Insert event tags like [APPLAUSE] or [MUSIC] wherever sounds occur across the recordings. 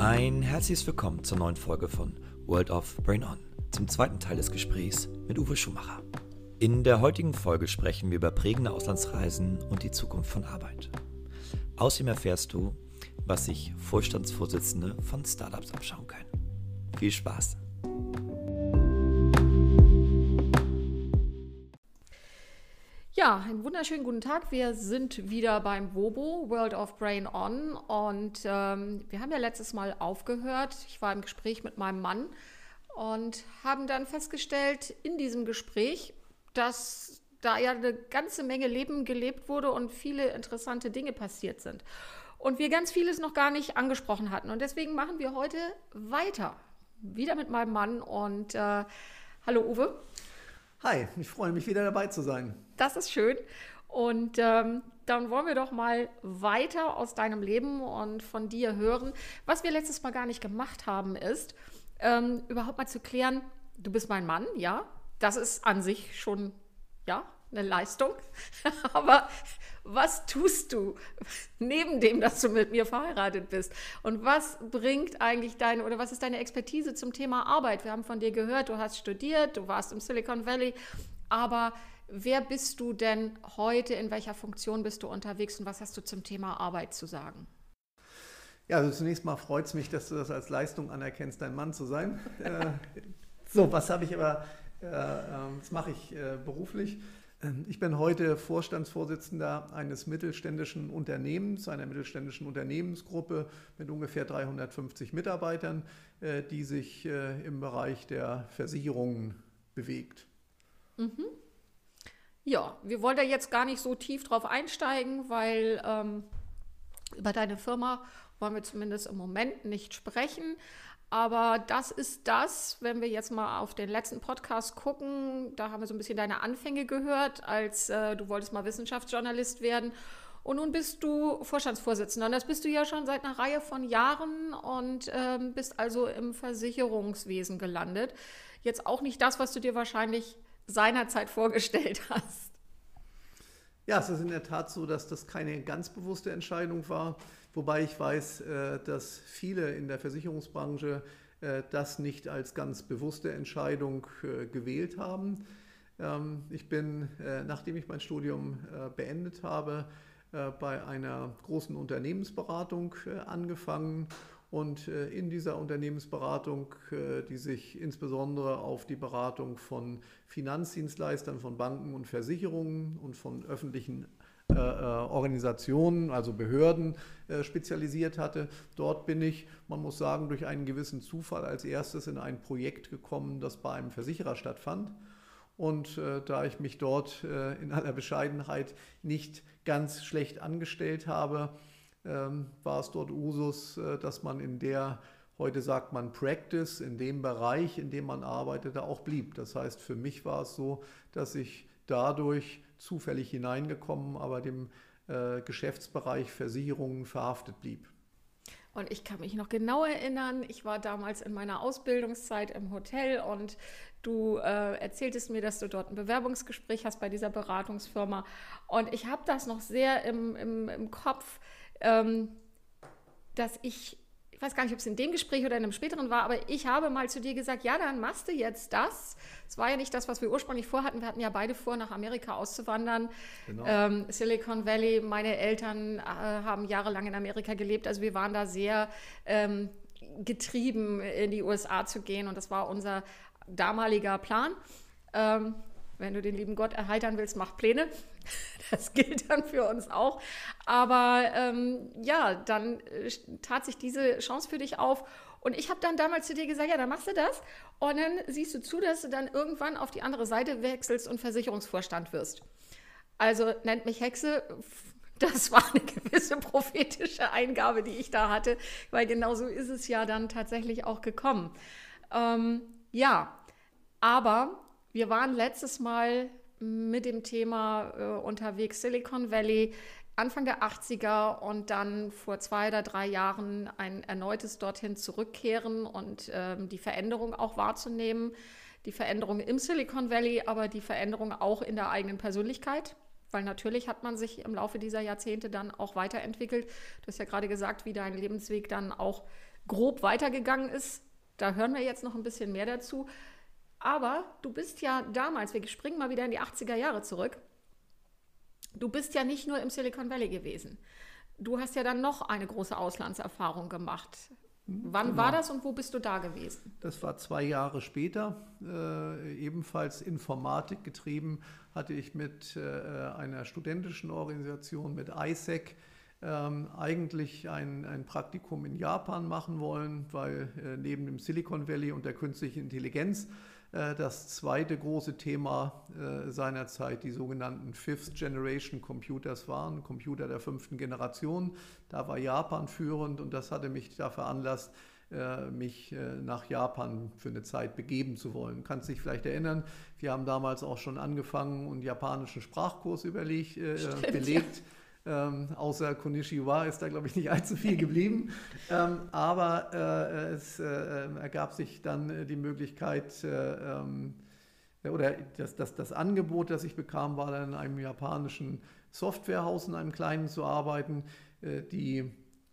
Ein herzliches Willkommen zur neuen Folge von World of Brain On, zum zweiten Teil des Gesprächs mit Uwe Schumacher. In der heutigen Folge sprechen wir über prägende Auslandsreisen und die Zukunft von Arbeit. Außerdem erfährst du, was sich Vorstandsvorsitzende von Startups abschauen können. Viel Spaß! Ja, einen wunderschönen guten Tag. Wir sind wieder beim WOBO, World of Brain On. Und ähm, wir haben ja letztes Mal aufgehört. Ich war im Gespräch mit meinem Mann und haben dann festgestellt in diesem Gespräch, dass da ja eine ganze Menge Leben gelebt wurde und viele interessante Dinge passiert sind. Und wir ganz vieles noch gar nicht angesprochen hatten. Und deswegen machen wir heute weiter. Wieder mit meinem Mann. Und äh, hallo Uwe. Hi, ich freue mich wieder dabei zu sein. Das ist schön. Und ähm, dann wollen wir doch mal weiter aus deinem Leben und von dir hören. Was wir letztes Mal gar nicht gemacht haben, ist ähm, überhaupt mal zu klären, du bist mein Mann, ja. Das ist an sich schon, ja, eine Leistung. [LAUGHS] Aber was tust du neben dem, dass du mit mir verheiratet bist? Und was bringt eigentlich deine oder was ist deine Expertise zum Thema Arbeit? Wir haben von dir gehört, du hast studiert, du warst im Silicon Valley, aber wer bist du denn heute? In welcher Funktion bist du unterwegs und was hast du zum Thema Arbeit zu sagen? Ja, also zunächst mal freut es mich, dass du das als Leistung anerkennst, dein Mann zu sein. [LAUGHS] äh, so, was habe ich aber, äh, ähm, was mache ich äh, beruflich? Ähm, ich bin heute Vorstandsvorsitzender eines mittelständischen Unternehmens, einer mittelständischen Unternehmensgruppe mit ungefähr 350 Mitarbeitern, äh, die sich äh, im Bereich der Versicherungen bewegt. Mhm. Ja, wir wollen da jetzt gar nicht so tief drauf einsteigen, weil ähm, über deine Firma wollen wir zumindest im Moment nicht sprechen. Aber das ist das, wenn wir jetzt mal auf den letzten Podcast gucken, da haben wir so ein bisschen deine Anfänge gehört, als äh, du wolltest mal Wissenschaftsjournalist werden. Und nun bist du Vorstandsvorsitzender. Und das bist du ja schon seit einer Reihe von Jahren und ähm, bist also im Versicherungswesen gelandet. Jetzt auch nicht das, was du dir wahrscheinlich seinerzeit [LAUGHS] vorgestellt hast. Ja, es ist in der Tat so, dass das keine ganz bewusste Entscheidung war. Wobei ich weiß, äh, dass viele in der Versicherungsbranche äh, das nicht als ganz bewusste Entscheidung äh, gewählt haben. Ähm, ich bin, nachdem ich mein Studium beendet habe, bei einer großen Unternehmensberatung angefangen und in dieser Unternehmensberatung, die sich insbesondere auf die Beratung von Finanzdienstleistern, von Banken und Versicherungen und von öffentlichen äh, äh, Organisationen, also Behörden äh, spezialisiert hatte. Dort bin ich, man muss sagen, durch einen gewissen Zufall als erstes in ein Projekt gekommen, das bei einem Versicherer stattfand. Und äh, da ich mich dort in aller Bescheidenheit nicht ganz schlecht angestellt habe, ähm, war es dort Usus, dass man in der, heute sagt man Practice, in dem Bereich, in dem man arbeitete, auch blieb. Das heißt, für mich war es so, dass ich dadurch zufällig hineingekommen, aber dem äh, Geschäftsbereich Versicherungen verhaftet blieb. Und ich kann mich noch genau erinnern, ich war damals in meiner Ausbildungszeit im Hotel und du äh, erzähltest mir, dass du dort ein Bewerbungsgespräch hast bei dieser Beratungsfirma. Und ich habe das noch sehr im, im, im Kopf, ähm, dass ich ich weiß gar nicht, ob es in dem Gespräch oder in einem späteren war, aber ich habe mal zu dir gesagt, ja, dann machst du jetzt das. Es war ja nicht das, was wir ursprünglich vorhatten. Wir hatten ja beide vor, nach Amerika auszuwandern. Genau. Ähm, Silicon Valley, meine Eltern äh, haben jahrelang in Amerika gelebt. Also wir waren da sehr ähm, getrieben, in die USA zu gehen. Und das war unser damaliger Plan. Ähm, wenn du den lieben Gott erheitern willst, mach Pläne. [LAUGHS] Das gilt dann für uns auch. Aber ähm, ja, dann äh, tat sich diese Chance für dich auf. Und ich habe dann damals zu dir gesagt, ja, dann machst du das. Und dann siehst du zu, dass du dann irgendwann auf die andere Seite wechselst und Versicherungsvorstand wirst. Also nennt mich Hexe. [LAUGHS] Das war eine gewisse prophetische Eingabe, die ich da hatte, weil genau so ist es ja dann tatsächlich auch gekommen. Ähm, ja, aber wir waren letztes Mal mit dem Thema äh, unterwegs Silicon Valley, Anfang der 80er und dann vor zwei oder drei Jahren ein erneutes dorthin zurückkehren und ähm, die Veränderung auch wahrzunehmen. Die Veränderung im Silicon Valley, aber die Veränderung auch in der eigenen Persönlichkeit. Weil natürlich hat man sich im Laufe dieser Jahrzehnte dann auch weiterentwickelt. Du hast ja gerade gesagt, wie dein Lebensweg dann auch grob weitergegangen ist. Da hören wir jetzt noch ein bisschen mehr dazu. Aber du bist ja damals, wir springen mal wieder in die 80er Jahre zurück, du bist ja nicht nur im Silicon Valley gewesen. Du hast ja dann noch eine große Auslandserfahrung gemacht. Wann genau. war das und wo bist du da gewesen? Das war zwei Jahre später, äh, ebenfalls Informatik getrieben, hatte ich mit äh, einer studentischen Organisation, mit ISEC, ähm, eigentlich ein, ein Praktikum in Japan machen wollen, weil äh, neben dem Silicon Valley und der künstlichen Intelligenz das zweite große Thema äh, seinerzeit die sogenannten Fifth Generation Computers waren, Computer der fünften Generation. Da war Japan führend und das hatte mich da veranlasst, äh, mich nach Japan für eine Zeit begeben zu wollen. Kannst dich vielleicht erinnern, wir haben damals auch schon angefangen und japanischen Sprachkurs überlegt, Stimmt, belegt. Ja ähm, außer Konishiwa ist da, glaube ich, nicht allzu viel geblieben. [LAUGHS] ähm, aber äh, es äh, ähm, ergab sich dann äh, die Möglichkeit, äh, ähm, oder das, das, das Angebot, das ich bekam, war dann in einem japanischen Softwarehaus, in einem kleinen zu arbeiten. Äh, die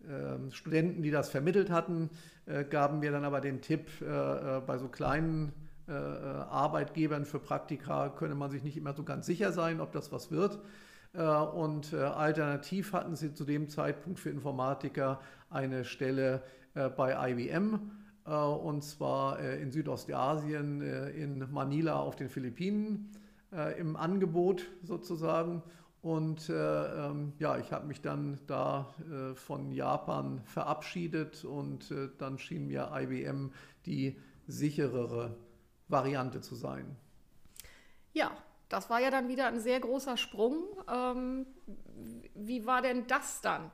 ähm, Studenten, die das vermittelt hatten, äh, gaben mir dann aber den Tipp, bei so kleinen Arbeitgebern für Praktika könne man sich nicht immer so ganz sicher sein, ob das was wird. Äh, und äh, alternativ hatten sie zu dem Zeitpunkt für Informatiker eine Stelle äh, bei IBM und zwar in Südostasien, in Manila auf den Philippinen im Angebot sozusagen. Und äh, ähm, ja, ich habe mich dann da äh, von Japan verabschiedet und äh, dann schien mir IBM die sicherere Variante zu sein. Ja, das war ja dann wieder ein sehr großer Sprung. Ähm, wie war denn das dann?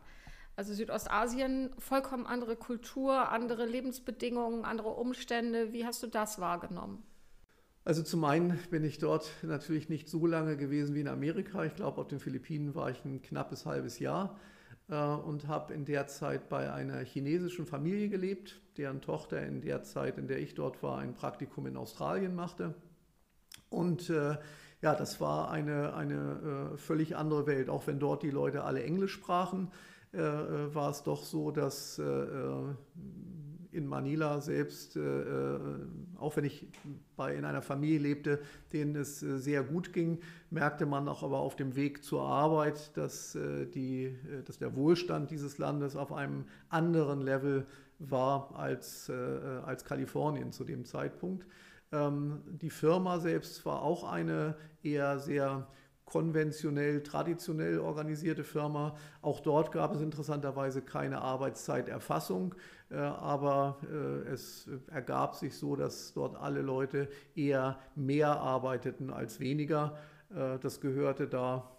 Also Südostasien, vollkommen andere Kultur, andere Lebensbedingungen, andere Umstände. Wie hast du das wahrgenommen? Also zum einen bin ich dort natürlich nicht so lange gewesen wie in Amerika. Ich glaube, auf den Philippinen war ich ein knappes halbes Jahr äh, und habe in der Zeit bei einer chinesischen Familie gelebt, deren Tochter in der Zeit, in der ich dort war, ein Praktikum in Australien machte. Und äh, ja, das war eine, eine äh, völlig andere Welt. Auch wenn dort die Leute alle Englisch sprachen, äh, äh war es doch so, dass äh, äh in Manila selbst, äh, auch wenn ich bei, in einer Familie lebte, denen es sehr gut ging, merkte man auch aber auf dem Weg zur Arbeit, dass, die, dass der Wohlstand dieses Landes auf einem anderen Level war als, als Kalifornien zu dem Zeitpunkt. Ähm, die Firma selbst war auch eine eher sehr konventionell, traditionell organisierte Firma. Auch dort gab es interessanterweise keine Arbeitszeiterfassung, äh, aber äh, es ergab sich so, dass dort alle Leute eher mehr arbeiteten als weniger. Äh, das gehörte da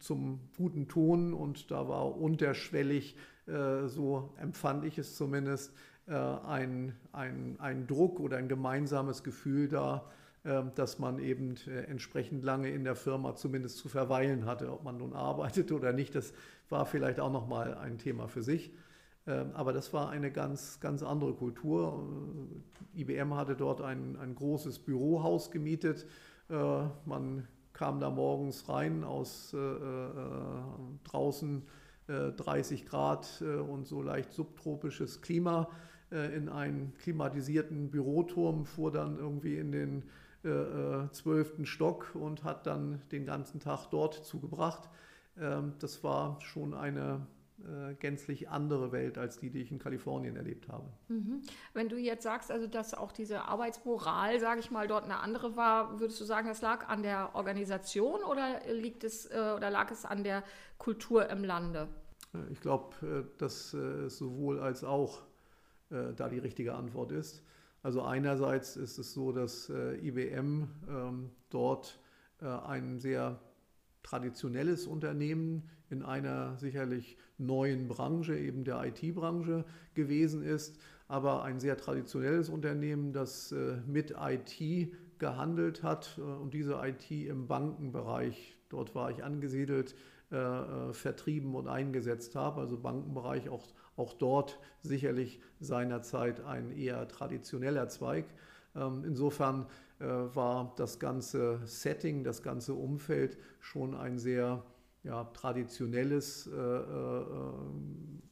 zum guten Ton und da war unterschwellig, so empfand ich es zumindest, ein, ein, ein Druck oder ein gemeinsames Gefühl da, äh, dass man eben äh, entsprechend lange in der Firma zumindest zu verweilen hatte. Ob man nun arbeitet oder nicht, das war vielleicht auch nochmal ein Thema für sich. Aber das war eine ganz, ganz andere Kultur. IBM hatte dort ein, ein großes Bürohaus gemietet. Man kam da morgens rein aus äh, draußen äh, 30 Grad äh, und so leicht subtropisches Klima äh, in einen klimatisierten Büroturm, fuhr dann irgendwie in den äh, äh, zwölften Stock und hat dann den ganzen Tag dort zugebracht. Ähm, das war schon eine gänzlich andere Welt als die, die ich in Kalifornien erlebt habe. Mhm. Wenn du jetzt sagst, also dass auch diese Arbeitsmoral, sage ich mal, dort eine andere war, würdest du sagen, das lag an der Organisation oder liegt es oder lag es an der Kultur im Lande? Ich glaube, dass sowohl als auch äh, da die richtige Antwort ist. Also einerseits ist es so, dass äh, IBM ähm, dort äh, ein sehr traditionelles Unternehmen in einer sicherlich neuen Branche, eben der IT-Branche gewesen ist, aber ein sehr traditionelles Unternehmen, das äh, mit IT gehandelt hat äh, und diese IT im Bankenbereich, dort war ich angesiedelt, äh, vertrieben und eingesetzt habe, also Bankenbereich auch auch dort sicherlich seinerzeit ein eher traditioneller Zweig. Ähm, insofern äh, war das ganze Setting, das ganze Umfeld schon ein sehr ja, traditionelles äh, äh,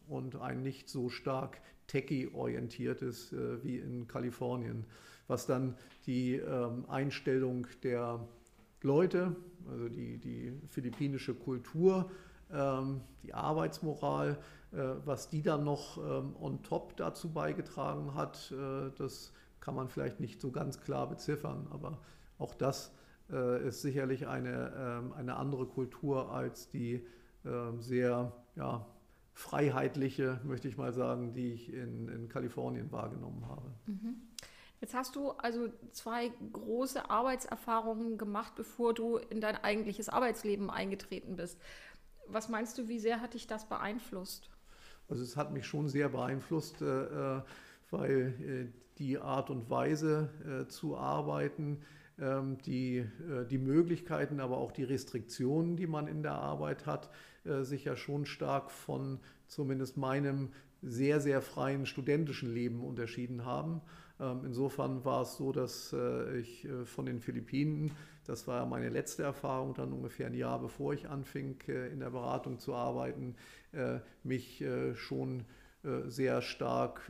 und ein nicht so stark techie-orientiertes wie in Kalifornien, was dann die ähm, Einstellung der Leute, also die, die philippinische Kultur, die Arbeitsmoral, äh, was die dann noch ähm, on top dazu beigetragen hat, äh, das kann man vielleicht nicht so ganz klar beziffern, aber auch das äh, ist sicherlich eine, ähm, eine andere Kultur als die ähm, sehr ja, freiheitliche, möchte ich mal sagen, die ich in, in Kalifornien wahrgenommen habe. Mhm. Jetzt hast du also zwei große Arbeitserfahrungen gemacht, bevor du in dein eigentliches Arbeitsleben eingetreten bist. Was meinst du, wie sehr hat dich das beeinflusst? Also es hat mich schon sehr beeinflusst, äh, äh weil äh, die Art und Weise zu arbeiten, ähm, die, die Möglichkeiten, aber auch die Restriktionen, die man in der Arbeit hat, sich ja schon stark von zumindest meinem sehr, sehr freien studentischen Leben unterschieden haben. Ähm, insofern war es so, dass ich von den Philippinen, das war meine letzte Erfahrung, dann ungefähr ein Jahr bevor ich anfing, in der Beratung zu arbeiten, mich schon sehr stark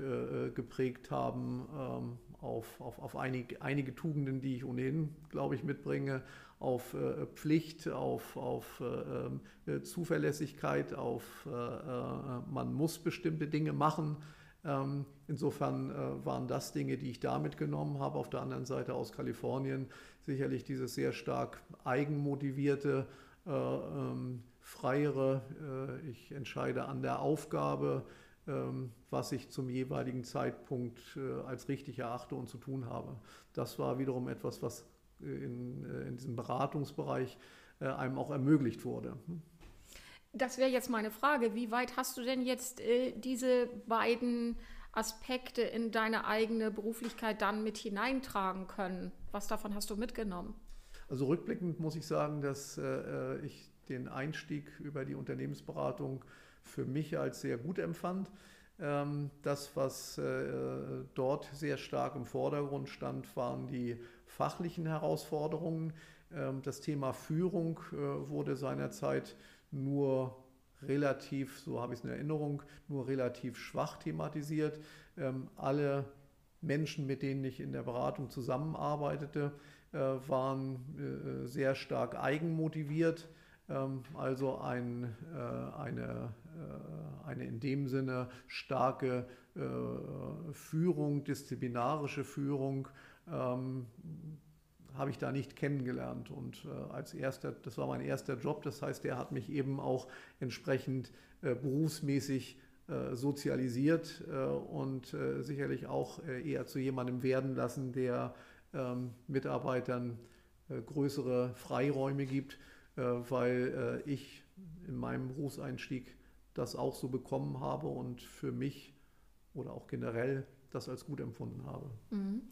geprägt haben ähm, auf, auf, auf einige, einige Tugenden, die ich ohnehin, glaube ich, mitbringe, auf äh, Pflicht, auf, auf äh, ähm, äh, Zuverlässigkeit, auf äh, äh, man muss bestimmte Dinge machen. Ähm, insofern äh, waren das Dinge, die ich da mitgenommen habe. Auf der anderen Seite aus Kalifornien sicherlich dieses sehr stark eigenmotivierte, ähm, freiere, ich entscheide an der Aufgabe, ähm, was ich zum jeweiligen Zeitpunkt äh, als richtig erachte und zu tun habe. Das war wiederum etwas, was äh, in, äh, in diesem Beratungsbereich einem auch ermöglicht wurde. Das wäre jetzt meine Frage. Wie weit hast du denn jetzt diese beiden Aspekte in deine eigene Beruflichkeit dann mit hineintragen können? Was davon hast du mitgenommen? Also rückblickend muss ich sagen, dass ich den Einstieg über die Unternehmensberatung für mich als sehr gut empfand. Ähm, das, was äh, dort sehr stark im Vordergrund stand, waren die fachlichen Herausforderungen. Ähm, das Thema Führung äh, wurde seinerzeit nur relativ, so habe ich es in Erinnerung, nur relativ schwach thematisiert. Ähm, alle Menschen, mit denen ich in der Beratung zusammenarbeitete, äh, waren sehr stark eigenmotiviert ähm, also ein, äh, eine, äh, eine in dem Sinne starke äh, Führung, disziplinarische Führung ähm, habe ich da nicht kennengelernt. Und als erster, das war mein erster Job, das heißt, der hat mich eben auch entsprechend berufsmäßig sozialisiert und sicherlich auch eher zu jemandem werden lassen, der ähm, Mitarbeitern größere Freiräume gibt äh, weil äh, ich in meinem Berufseinstieg das auch so bekommen habe und für mich oder auch generell das als gut empfunden habe. Mhm.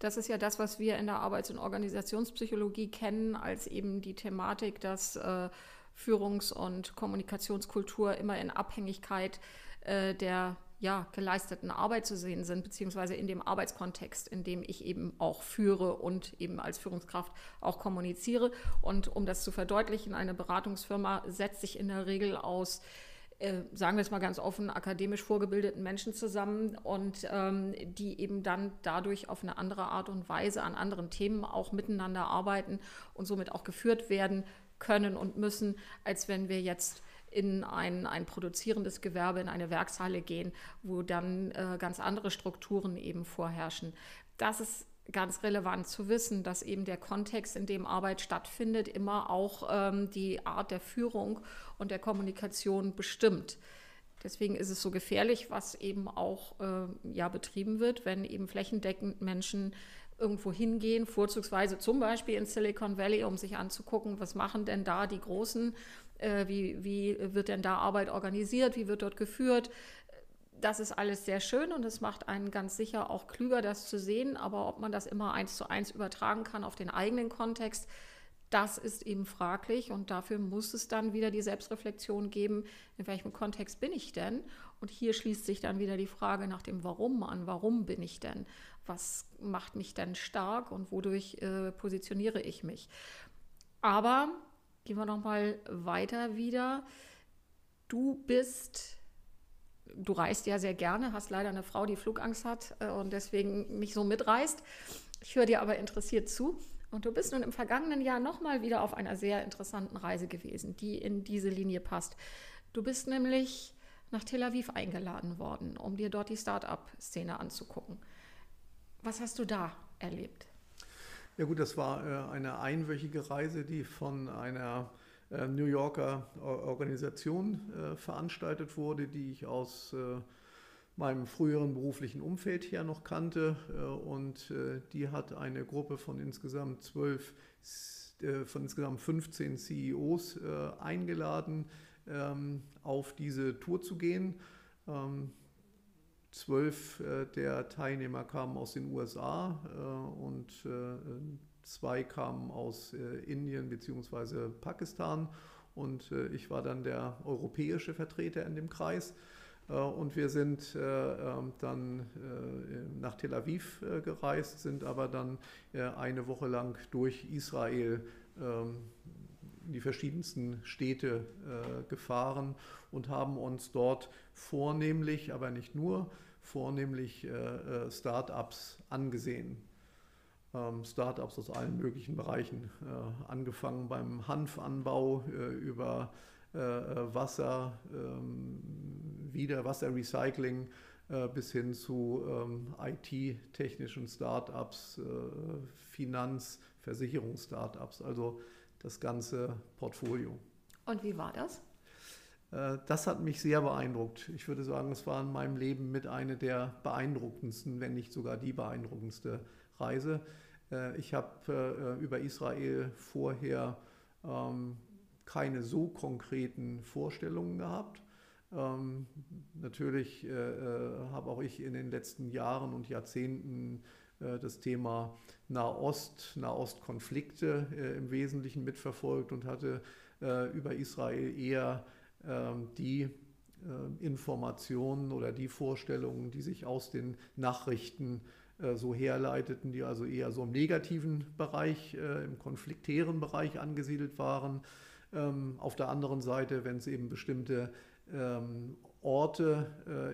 Das ist ja das, was wir in der Arbeits- und Organisationspsychologie kennen, als eben die Thematik, dass äh, Führungs- und Kommunikationskultur immer in Abhängigkeit äh, der ja, geleisteten Arbeit zu sehen sind, beziehungsweise in dem Arbeitskontext, in dem ich eben auch führe und eben als Führungskraft auch kommuniziere. Und um das zu verdeutlichen, eine Beratungsfirma setzt sich in der Regel aus sagen wir es mal ganz offen, akademisch vorgebildeten Menschen zusammen und ähm, die eben dann dadurch auf eine andere Art und Weise an anderen Themen auch miteinander arbeiten und somit auch geführt werden können und müssen, als wenn wir jetzt in ein, ein produzierendes Gewerbe, in eine Werkshalle gehen, wo dann äh, ganz andere Strukturen eben vorherrschen. Das ist ganz relevant zu wissen, dass eben der Kontext, in dem Arbeit stattfindet, immer auch ähm, die Art der Führung und der Kommunikation bestimmt. Deswegen ist es so gefährlich, was eben auch äh, ja, betrieben wird, wenn eben flächendeckend Menschen irgendwo hingehen, vorzugsweise zum Beispiel in Silicon Valley, um sich anzugucken, was machen denn da die großen äh, wie, wie wird denn da Arbeit organisiert, wie wird dort geführt. Das ist alles sehr schön und es macht einen ganz sicher auch klüger, das zu sehen. Aber ob man das immer eins zu eins übertragen kann auf den eigenen Kontext, das ist eben fraglich und dafür muss es dann wieder die Selbstreflexion geben, in welchem Kontext bin ich denn? Und hier schließt sich dann wieder die Frage nach dem Warum an. Warum bin ich denn? Was macht mich denn stark und wodurch äh, positioniere ich mich? Aber gehen wir noch mal weiter wieder. Du bist, du reist ja sehr gerne, hast leider eine Frau, die Flugangst hat äh, und deswegen nicht so mitreist. Ich höre dir aber interessiert zu. Und du bist nun im vergangenen Jahr nochmal wieder auf einer sehr interessanten Reise gewesen, die in diese Linie passt. Du bist nämlich nach Tel Aviv eingeladen worden, um dir dort die Start-up-Szene anzugucken. Was hast du da erlebt? Ja gut, das war äh, eine einwöchige Reise, die von einer New Yorker Organisation äh, veranstaltet wurde, die ich aus meinem früheren beruflichen Umfeld her noch kannte. Und die hat eine Gruppe von insgesamt zwölf, von insgesamt 15 CEOs eingeladen, ähm, auf diese Tour zu gehen. Ähm, zwölf äh, der Teilnehmer kamen aus den USA äh, und äh, zwei kamen aus Indien bzw. Pakistan und ich war dann der europäische Vertreter in dem Kreis. Und wir sind ähm, dann nach Tel Aviv gereist, sind aber dann eine Woche lang durch Israel ähm, in die verschiedensten Städte äh, gefahren und haben uns dort vornehmlich, aber nicht nur, vornehmlich äh, äh Start-ups angesehen. Ähm, Start-ups aus allen möglichen Bereichen, äh, angefangen beim Hanfanbau äh, über äh, Wasser, ähm, wieder Wasserrecycling bis hin zu ähm, IT-technischen Start-ups, Finanz-, Versicherungs-Start-ups. Also das ganze Portfolio. Und wie war das? Das hat mich sehr beeindruckt. Ich würde sagen, es war in meinem Leben mit einer der beeindruckendsten, wenn nicht sogar die beeindruckendste Reise. Äh, ich habe äh, über Israel vorher ähm, keine so konkreten Vorstellungen gehabt. Ähm, natürlich habe auch ich in den letzten Jahren und Jahrzehnten äh, das Thema Nahost, Nahostkonflikte äh, im Wesentlichen mitverfolgt und hatte äh, über Israel eher ähm, die Informationen oder die Vorstellungen, die sich aus den Nachrichten so herleiteten, die also eher so im negativen Bereich, im konfliktären Bereich angesiedelt waren. Ähm, auf der anderen Seite, wenn es eben bestimmte ähm, Orte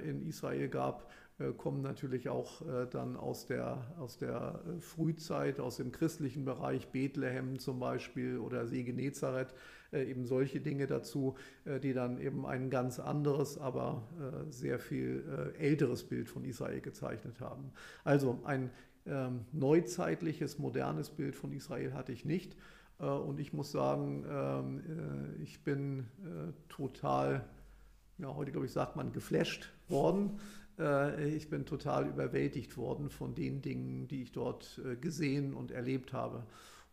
in Israel gab, äh, kommen natürlich auch äh, dann aus der, aus der äh, Frühzeit, aus dem christlichen Bereich, Bethlehem zum Beispiel oder See Genezareth, eben solche Dinge dazu, die dann eben ein ganz anderes, aber sehr viel älteres Bild von Israel gezeichnet haben. Also ein ähm, neuzeitliches, modernes Bild von Israel hatte ich nicht. Und ich muss sagen, ähm, ich bin total, ja, heute glaube ich, sagt man, geflasht worden äh, ich bin total überwältigt worden von den Dingen, die ich dort äh, gesehen und erlebt habe.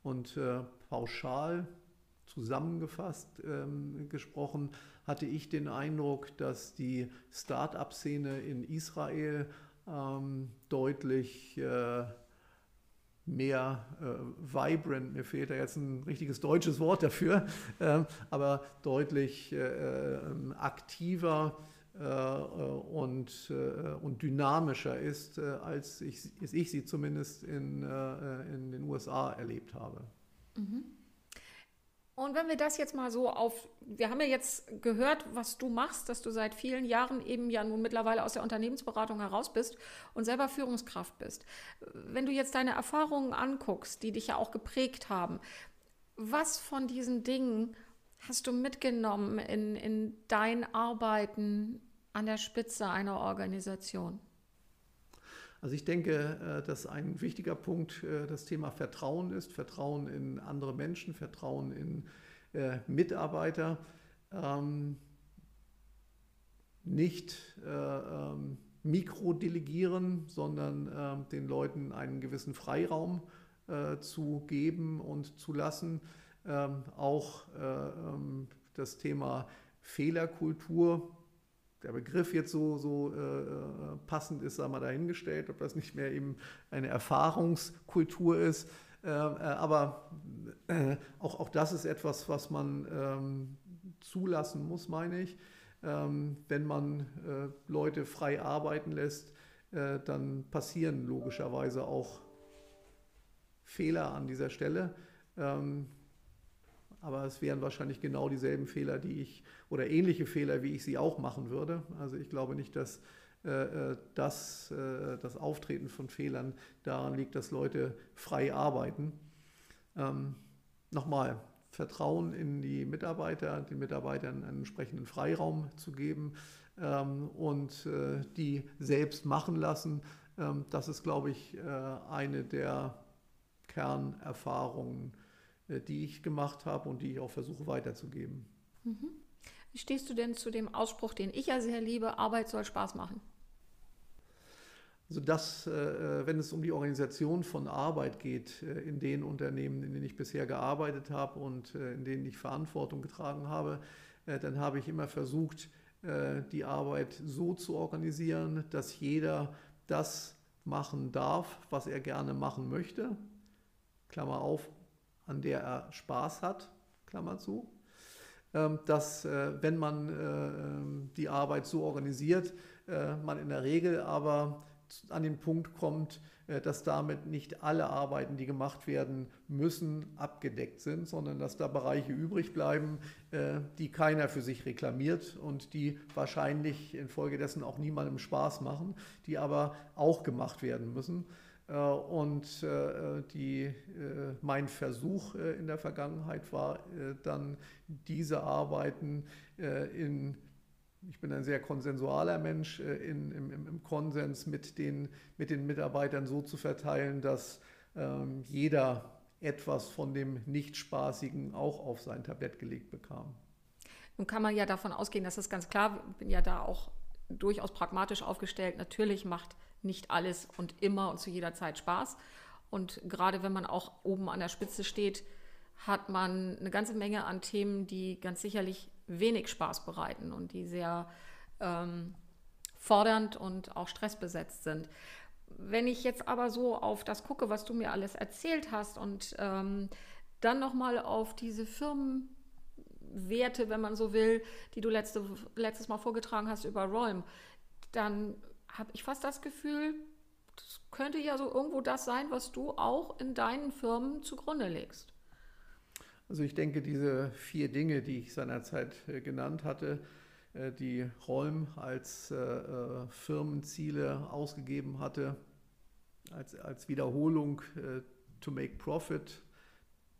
Und äh, pauschal zusammengefasst ähm, gesprochen, hatte ich den Eindruck, dass die Start-up-Szene in Israel ähm, deutlich äh, mehr äh, vibrant, mir fehlt da jetzt ein richtiges deutsches Wort dafür, [LAUGHS] äh, aber deutlich ähm, aktiver äh, und, äh, und dynamischer ist, äh, als ich, als ich sie zumindest in, in den USA erlebt habe. Mhm. Und wenn wir das jetzt mal so auf, wir haben ja jetzt gehört, was du machst, dass du seit vielen Jahren eben ja nun mittlerweile aus der Unternehmensberatung heraus bist und selber Führungskraft bist. Wenn du jetzt deine Erfahrungen anguckst, die dich ja auch geprägt haben, was von diesen Dingen hast du mitgenommen in, in dein Arbeiten an der Spitze einer Organisation? Also ich denke, äh, dass ein wichtiger Punkt äh, das Thema Vertrauen ist, Vertrauen in andere Menschen, Vertrauen in äh, Mitarbeiter. Ähm, nicht ähm, mikrodelegieren, sondern ähm, den Leuten einen gewissen Freiraum zu geben und zu lassen. Auch das Thema Fehlerkultur der Begriff jetzt so, so äh, passend ist, sei mal dahingestellt, ob das nicht mehr eben eine Erfahrungskultur ist. Äh, äh, aber äh, auch, auch das ist etwas, was man ähm, zulassen muss, meine ich. Ähm, wenn man äh, Leute frei arbeiten lässt, äh, dann passieren logischerweise auch Fehler an dieser Stelle. Ähm, aber es wären wahrscheinlich genau dieselben Fehler, die ich oder ähnliche Fehler, wie ich sie auch machen würde. Also ich glaube nicht, dass äh, äh, das, äh, das Auftreten von Fehlern daran liegt, dass Leute frei arbeiten. Ähm, nochmal, Vertrauen in die Mitarbeiter, den Mitarbeitern einen entsprechenden Freiraum zu geben ähm, und äh, die selbst machen lassen. Ähm, das ist, glaube ich, äh, eine der Kernerfahrungen, die ich gemacht habe und die ich auch versuche weiterzugeben. Mhm. Wie stehst du denn zu dem Ausspruch, den ich ja sehr liebe, Arbeit soll Spaß machen? Also das, äh, wenn es um die Organisation von Arbeit geht, äh, in den Unternehmen, in denen ich bisher gearbeitet habe und in denen ich Verantwortung getragen habe, dann habe ich immer versucht, die Arbeit so zu organisieren, dass jeder das machen darf, was er gerne machen möchte. Klammer auf, an der er Spaß hat, Klammer zu, ähm, dass äh, wenn man äh, ähm, die Arbeit so organisiert, äh, man in der Regel aber an den Punkt kommt, dass damit nicht alle Arbeiten, die gemacht werden müssen, abgedeckt sind, sondern dass da Bereiche übrig bleiben, die keiner für sich reklamiert und die wahrscheinlich infolgedessen auch niemandem Spaß machen, die aber auch gemacht werden müssen. Äh, und äh, die, äh, mein Versuch in der Vergangenheit war dann diese Arbeiten in, ich bin ein sehr konsensualer Mensch, in, im, im, Konsens mit den, mit den Mitarbeitern so zu verteilen, dass ähm, jeder etwas von dem Nicht-Spaßigen auch auf sein Tablett gelegt bekam. Nun kann man ja davon ausgehen, dass das ganz klar, ich bin ja da auch durchaus pragmatisch aufgestellt. Natürlich macht nicht alles und immer und zu jeder Zeit Spaß. Und gerade wenn man auch oben an der Spitze steht, hat man eine ganze Menge an Themen, die ganz sicherlich wenig Spaß bereiten und die sehr ähm, fordernd und auch stressbesetzt sind. Wenn ich jetzt aber so auf das gucke, was du mir alles erzählt hast und ähm, dann nochmal auf diese Firmenwerte, wenn man so will, die du letzte, letztes Mal vorgetragen hast über Räum, dann habe ich fast das Gefühl, das könnte ja so irgendwo das sein, was du auch in deinen Firmen zugrunde legst. Also ich denke, diese vier Dinge, die ich seinerzeit äh, genannt hatte, äh, die Rolm als äh, Firmenziele ausgegeben hatte, als, als Wiederholung to make profit,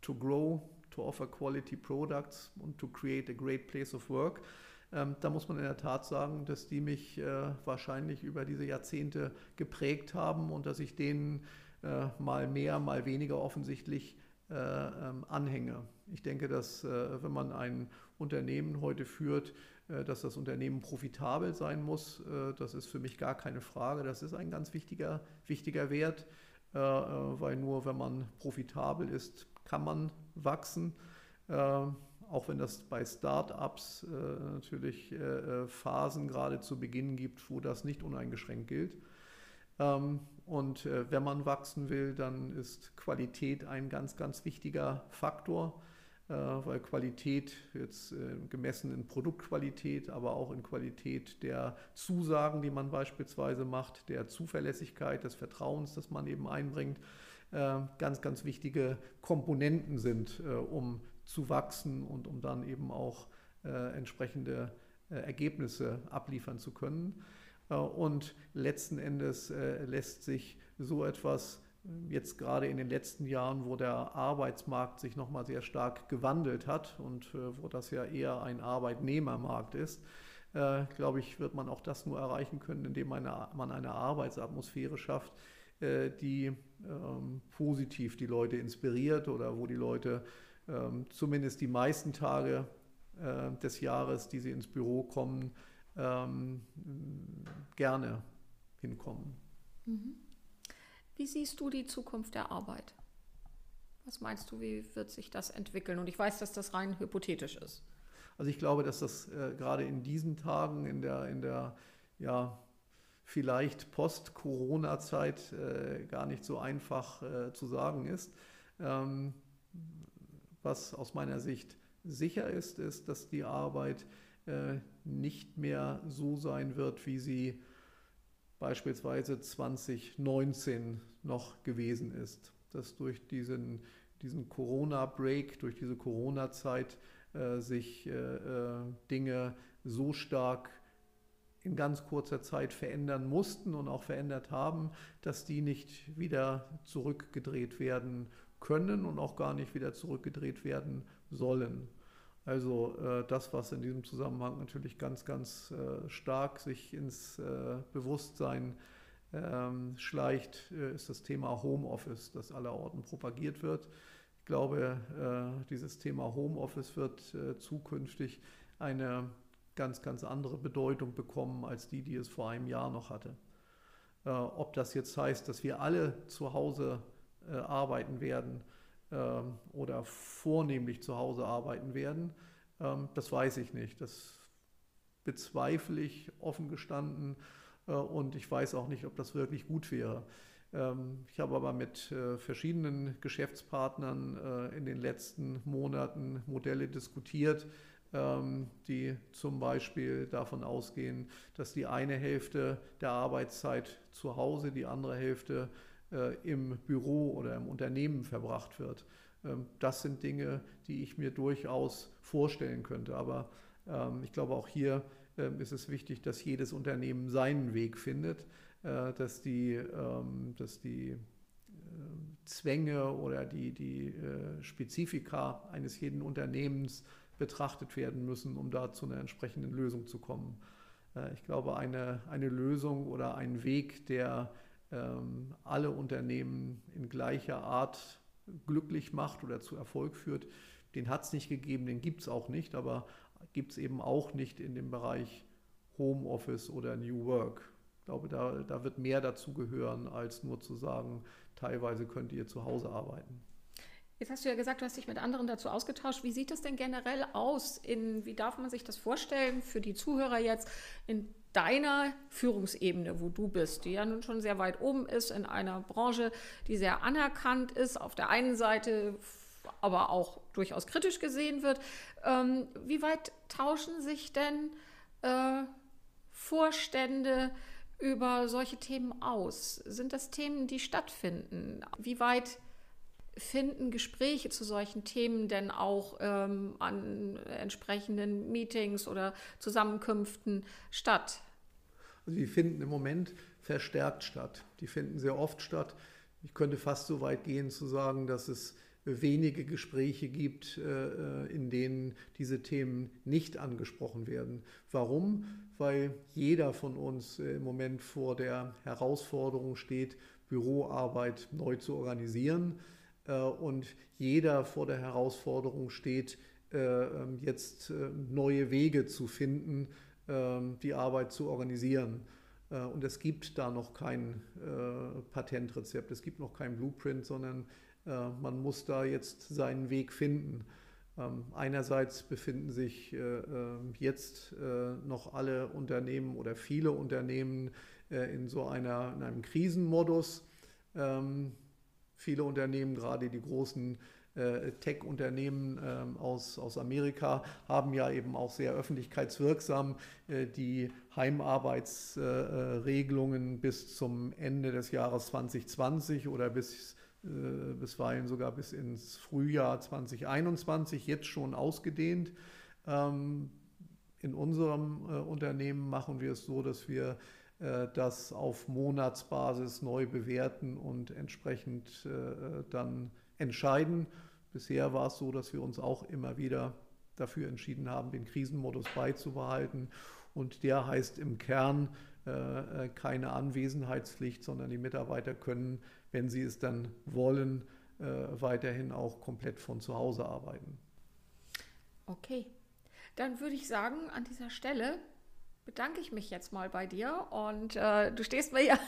to grow, to offer quality products und to create a great place of work. Ähm, da muss man in der Tat sagen, dass die mich äh, wahrscheinlich über diese Jahrzehnte geprägt haben und dass ich denen äh, mal mehr, mal weniger offensichtlich äh, ähm, anhänge. Ich denke, dass wenn man ein Unternehmen heute führt, dass das Unternehmen profitabel sein muss, das ist für mich gar keine Frage. Das ist ein ganz wichtiger, wichtiger Wert, weil nur wenn man profitabel ist, kann man wachsen auch wenn das bei Start-ups äh, natürlich äh, äh, Phasen gerade zu Beginn gibt, wo das nicht uneingeschränkt gilt. Ähm, und äh, wenn man wachsen will, dann ist Qualität ein ganz, ganz wichtiger Faktor, äh, weil Qualität jetzt äh, gemessen in Produktqualität, aber auch in Qualität der Zusagen, die man beispielsweise macht, der Zuverlässigkeit, des Vertrauens, das man eben einbringt, ganz, ganz wichtige Komponenten sind, um zu wachsen und um dann eben auch äh, entsprechende äh, Ergebnisse abliefern zu können. Äh, und letzten Endes lässt sich so etwas jetzt gerade in den letzten Jahren, wo der Arbeitsmarkt sich nochmal sehr stark gewandelt hat und wo das ja eher ein Arbeitnehmermarkt ist, glaube ich, wird man auch das nur erreichen können, indem man eine Arbeitsatmosphäre schafft, die ähm, positiv die Leute inspiriert oder wo die Leute zumindest die meisten Tage äh, des Jahres, die sie ins Büro kommen, ähm, gerne hinkommen. Mhm. Wie siehst du die Zukunft der Arbeit? Was meinst du, wie wird sich das entwickeln? Und ich weiß, dass das rein hypothetisch ist. Also ich glaube, dass das äh, gerade in diesen Tagen, in der, in der ja, vielleicht Post-Corona-Zeit äh, gar nicht so einfach äh, zu sagen ist. Ähm, was aus meiner Sicht sicher ist, ist, dass die Arbeit äh, nicht mehr so sein wird, wie sie beispielsweise 2019 noch gewesen ist. Dass durch diesen, diesen Corona-Break, durch diese Corona-Zeit äh, sich äh, äh, Dinge so stark in ganz kurzer Zeit verändern mussten und auch verändert haben, dass die nicht wieder zurückgedreht werden können und auch gar nicht wieder zurückgedreht werden sollen. Also äh, das, was in diesem Zusammenhang natürlich ganz, ganz äh, stark sich ins äh, Bewusstsein ähm, schleicht, äh, ist das Thema Homeoffice, das allerorten propagiert wird. Ich glaube, äh, dieses Thema Homeoffice wird äh, zukünftig eine ganz, ganz andere Bedeutung bekommen als die, die es vor einem Jahr noch hatte. ob das jetzt heißt, dass wir alle zu Hause arbeiten werden, ähm, oder vornehmlich zu Hause arbeiten werden, ähm, das weiß ich nicht. Das bezweifle ich offen gestanden äh, und ich weiß auch nicht, ob das wirklich gut wäre. Ähm, ich habe aber mit äh, verschiedenen Geschäftspartnern äh, in den letzten Monaten Modelle diskutiert, die zum Beispiel davon ausgehen, dass die eine Hälfte der Arbeitszeit zu Hause, die andere Hälfte äh, im Büro oder im Unternehmen verbracht wird. Ähm, das sind Dinge, die ich mir durchaus vorstellen könnte. Aber ähm, ich glaube, auch hier ähm, ist es wichtig, dass jedes Unternehmen seinen Weg findet, äh, dass die, dass die Zwänge oder die, die äh, Spezifika eines jeden Unternehmens betrachtet werden müssen, um da zu einer entsprechenden Lösung zu kommen. Ich glaube, eine, eine Lösung oder ein Weg, der alle Unternehmen in gleicher Art glücklich macht oder zu Erfolg führt. Den hat es nicht gegeben, den gibt es auch nicht, aber gibt es eben auch nicht in dem Bereich Homeoffice oder New Work. Ich glaube, da, da wird mehr dazu gehören, als nur zu sagen, teilweise könnt ihr zu Hause arbeiten. Jetzt hast du ja gesagt, du hast dich mit anderen dazu ausgetauscht. Wie sieht das denn generell aus? In, wie darf man sich das vorstellen für die Zuhörer jetzt in deiner Führungsebene, wo du bist, die ja nun schon sehr weit oben ist in einer Branche, die sehr anerkannt ist, auf der einen Seite aber auch durchaus kritisch gesehen wird. Ähm, wie weit tauschen sich denn äh, Vorstände über solche Themen aus? Sind das Themen, die stattfinden? Wie weit finden Gespräche zu solchen Themen denn auch ähm, an entsprechenden Meetings oder Zusammenkünften statt? Also die finden im Moment verstärkt statt. Die finden sehr oft statt. Ich könnte fast so weit gehen zu sagen, dass es wenige Gespräche gibt, äh, in denen diese Themen nicht angesprochen werden. Warum? Weil jeder von uns im Moment vor der Herausforderung steht, Büroarbeit neu zu organisieren äh, und jeder vor der Herausforderung steht, äh, ähm, jetzt neue Wege zu finden, ähm, die Arbeit zu organisieren. Äh, und es gibt da noch kein äh, Patentrezept, es gibt noch kein Blueprint, sondern äh, man muss da jetzt seinen Weg finden. Ähm, einerseits befinden sich jetzt noch alle Unternehmen oder viele Unternehmen in so einer, in einem Krisenmodus. Viele Unternehmen, gerade die großen äh, Tech-Unternehmen ähm, aus, aus Amerika haben ja eben auch sehr öffentlichkeitswirksam äh, die Heimarbeitsregelungen bis zum Ende des Jahres 2020 oder bis äh, bisweilen sogar bis ins Frühjahr 2021 jetzt schon ausgedehnt. Ähm, in unserem Unternehmen machen wir es so, dass wir das auf Monatsbasis neu bewerten und entsprechend dann entscheiden. Bisher war es so, dass wir uns auch immer wieder dafür entschieden haben, den Krisenmodus beizubehalten. Und der heißt im Kern äh, äh, keine Anwesenheitspflicht, sondern die Mitarbeiter können, wenn sie es dann wollen, äh, weiterhin auch komplett von zu Hause arbeiten. Okay, dann würde ich sagen, an dieser Stelle bedanke ich mich jetzt mal bei dir und äh, du stehst mir ja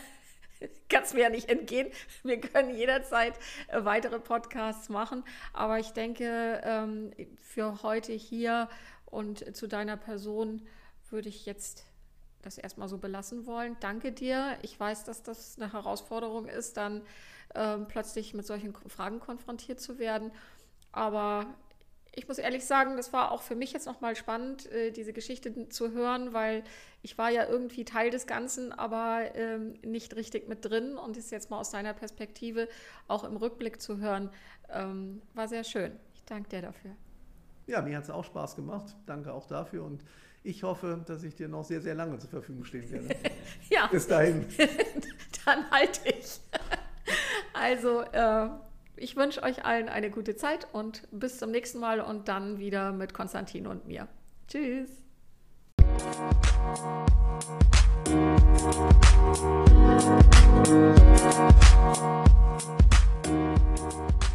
[LAUGHS] kannst mir ja nicht entgehen. Wir können jederzeit äh, weitere Podcasts machen. Aber ich denke, ähm, für heute hier und zu deiner Person würde ich jetzt das erstmal so belassen wollen. Danke dir. Ich weiß, dass das eine Herausforderung ist, dann ähm, plötzlich mit solchen Fragen konfrontiert zu werden. Aber ich muss ehrlich sagen, das war auch für mich jetzt nochmal spannend, äh, diese Geschichte zu hören, weil ich war ja irgendwie Teil des Ganzen, aber ähm, nicht richtig mit drin und es jetzt mal aus deiner Perspektive auch im Rückblick zu hören, ähm, war sehr schön. Ich danke dir dafür. Ja, mir hat es auch Spaß gemacht. Danke auch dafür und ich hoffe, dass ich dir noch sehr, sehr lange zur Verfügung stehen werde. [LAUGHS] ja. Bis dahin. [LAUGHS] Dann halte ich. [LAUGHS] also, äh, ich wünsche euch allen eine gute Zeit und bis zum nächsten Mal und dann wieder mit Konstantin und mir. Tschüss. Thank you.